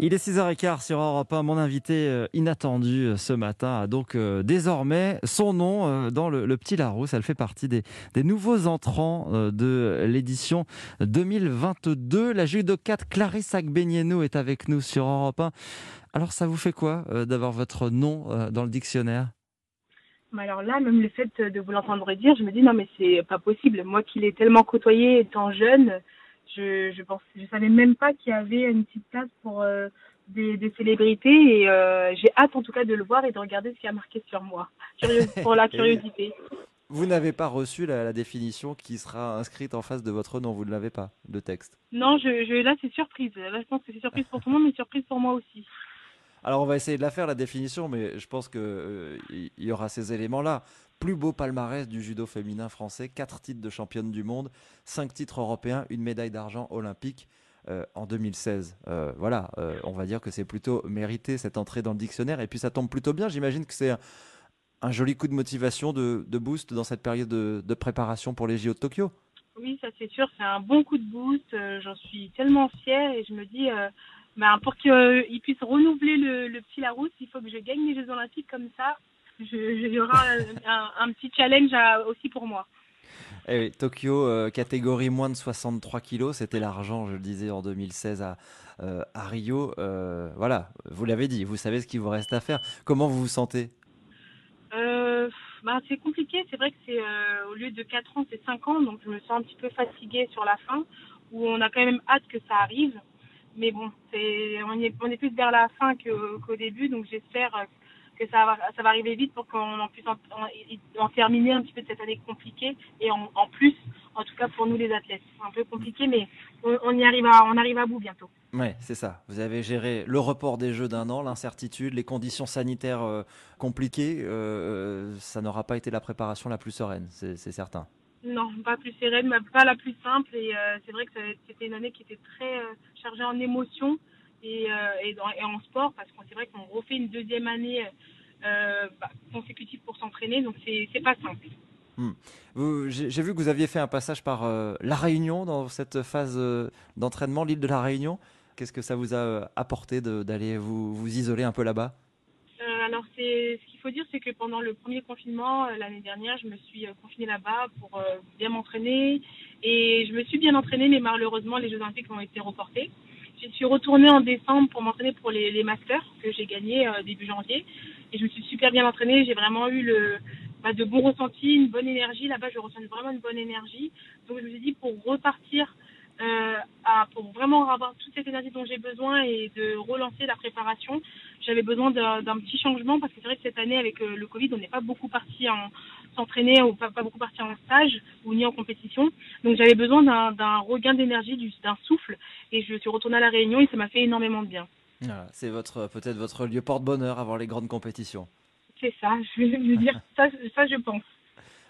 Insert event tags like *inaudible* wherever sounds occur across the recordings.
Il est 6h15 sur Europe 1. Mon invité euh, inattendu euh, ce matin a donc euh, désormais son nom dans le, Petit Larousse. Elle fait partie des, nouveaux entrants de l'édition 2022. La judocate Clarisse Agbenienou est avec nous sur Europe 1. Alors ça vous fait quoi d'avoir votre nom dans le dictionnaire? Alors là, même le fait de vous l'entendre dire, je me dis non mais c'est pas possible. Moi qui l'ai tellement côtoyé étant jeune, je je pense je savais même pas qu'il y avait une petite place pour euh, des, des, célébrités et euh, j'ai hâte en tout cas de le voir et de regarder ce qui a marqué sur moi *laughs* pour la curiosité. Vous n'avez pas reçu la, la, définition qui sera inscrite en face de votre nom, vous ne l'avez pas, le texte Non, je, je, là c'est surprise. Là je pense que c'est surprise pour tout le monde, mais surprise pour moi aussi. Alors on va essayer de la faire la définition, mais je pense qu'il euh, y aura ces éléments-là. Plus beau palmarès du judo féminin français, quatre titres de championne du monde, cinq titres européens, une médaille d'argent olympique. Euh, en 2016. Euh, voilà, on va dire que c'est plutôt mérité cette entrée dans le dictionnaire. Et puis ça tombe plutôt bien. J'imagine que c'est un, joli coup de motivation, de, boost dans cette période de, préparation pour les JO de Tokyo. Oui, ça c'est sûr. C'est un bon coup de boost. J'en suis tellement fière et je me dis ben, pour qu'il puisse renouveler le, petit Larousse, il faut que je gagne les Jeux Olympiques comme ça. Il y aura un, petit challenge aussi pour moi. Eh Tokyo, euh, catégorie moins de 63 kilos, c'était l'argent, je le disais, en 2016 à, euh, à Rio. Euh, voilà, vous l'avez dit, vous savez ce qu'il vous reste à faire. Comment vous vous sentez? Ben, C'est compliqué, c'est vrai que c'est au lieu de 4 ans, c'est 5 ans, donc je me sens un petit peu fatiguée sur la fin, où on a quand même hâte que ça arrive. Mais bon, c'est, on, est, on est plus vers la fin qu'au début, donc j'espère que ça va, ça va arriver vite pour qu'on puisse en, terminer un petit peu de cette année compliquée. Et en, plus, en tout cas pour nous les athlètes, c'est un peu compliqué, mais on, y arrive à, on arrive à bout bientôt. Ouais, c'est ça. Vous avez géré le report des Jeux d'un an, l'incertitude, les conditions sanitaires euh, compliquées. Euh, ça n'aura pas été la préparation la plus sereine, c'est certain. Non, pas plus sereine, pas la plus simple. Et euh, c'est vrai que c'était une année qui était très euh, chargée en émotions et, euh, et, et, en sport, parce que c'est vrai qu'on refait une deuxième année bah, consécutive pour s'entraîner, donc c'est pas simple. Hmm. J'ai vu que vous aviez fait un passage par La Réunion dans cette phase d'entraînement, l'île de La Réunion. Qu'est-ce que ça vous a apporté d'aller vous, vous isoler un peu là-bas? Alors c'est ce qu'il faut dire, c'est que pendant le premier confinement euh, l'année dernière, je me suis euh, confinée là-bas pour euh, bien m'entraîner et je me suis bien entraînée, mais malheureusement les Jeux Olympiques ont été reportés. Je suis retournée en décembre pour m'entraîner pour les, les masters que j'ai gagnés début janvier et je me suis super bien entraînée. J'ai vraiment eu le bah, de bons ressentis, une bonne énergie là-bas. Je ressens vraiment une bonne énergie. Donc je me suis dit pour repartir euh, à, pour vraiment avoir toute cette énergie dont j'ai besoin et de relancer la préparation, j'avais besoin d'un petit changement parce que c'est vrai que cette année avec euh, le Covid, on n'est pas beaucoup parti en s'entraîner ou pas, pas, beaucoup parti en stage ou ni en compétition. Donc j'avais besoin d'un regain d'énergie, d'un souffle et je suis retournée à la Réunion et ça m'a fait énormément de bien. C'est votre peut-être votre lieu porte-bonheur avant les grandes compétitions. C'est ça, je veux dire *laughs* ça, ça je pense.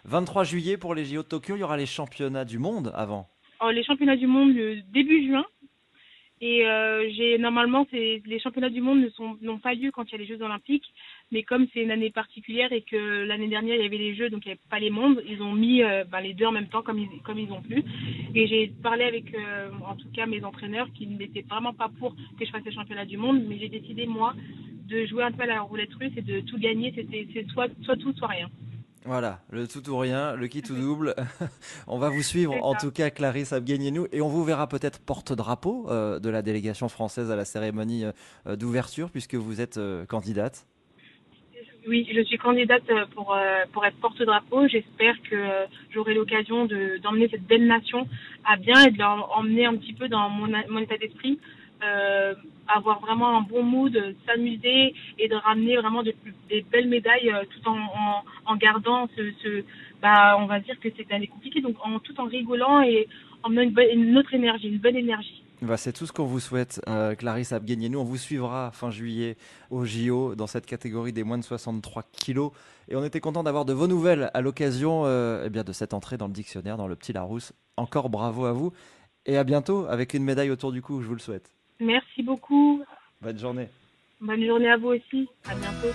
23 juillet pour les JO de Tokyo, il y aura les championnats du monde avant. Oh, les championnats du monde le début juin. Et euh, j'ai normalement les championnats du monde ne sont n'ont pas lieu quand il y a les Jeux Olympiques, mais comme c'est une année particulière et que l'année dernière il y avait les Jeux donc il n'y avait pas les mondes, ils ont mis euh, ben, les deux en même temps comme ils comme ils ont pu. Et j'ai parlé avec euh, en tout cas mes entraîneurs qui n'étaient vraiment pas pour que je fasse les championnats du monde, mais j'ai décidé moi de jouer un peu à la roulette russe et de tout gagner. C'était soit soit tout soit rien. Voilà, le tout ou rien, le qui tout double. *laughs* on va vous suivre, en tout cas, Clarisse Abguenienou, et on vous verra peut-être porte-drapeau euh, de la délégation française à la cérémonie euh, d'ouverture, puisque vous êtes euh, candidate. Oui, je suis candidate pour, pour être porte-drapeau. J'espère que j'aurai l'occasion d'emmener cette belle nation à bien et de l'emmener un petit peu dans mon, mon état d'esprit euh, avoir vraiment un bon mood, s'amuser et de ramener vraiment des, belles médailles euh, tout en, gardant ce, bah, on va dire que c'est année compliquée, donc en, tout en rigolant et en menant une, une autre énergie, une bonne énergie. Bah, c'est tout ce qu'on vous souhaite, euh, Clarisse Nous, On vous suivra fin juillet au JO dans cette catégorie des moins de 63 kilos. Et on était content d'avoir de vos nouvelles à l'occasion euh, eh bien de cette entrée dans le dictionnaire, dans le Petit Larousse. Encore bravo à vous et à bientôt avec une médaille autour du cou, je vous le souhaite. Merci beaucoup. Bonne journée. Bonne journée à vous aussi. À bientôt.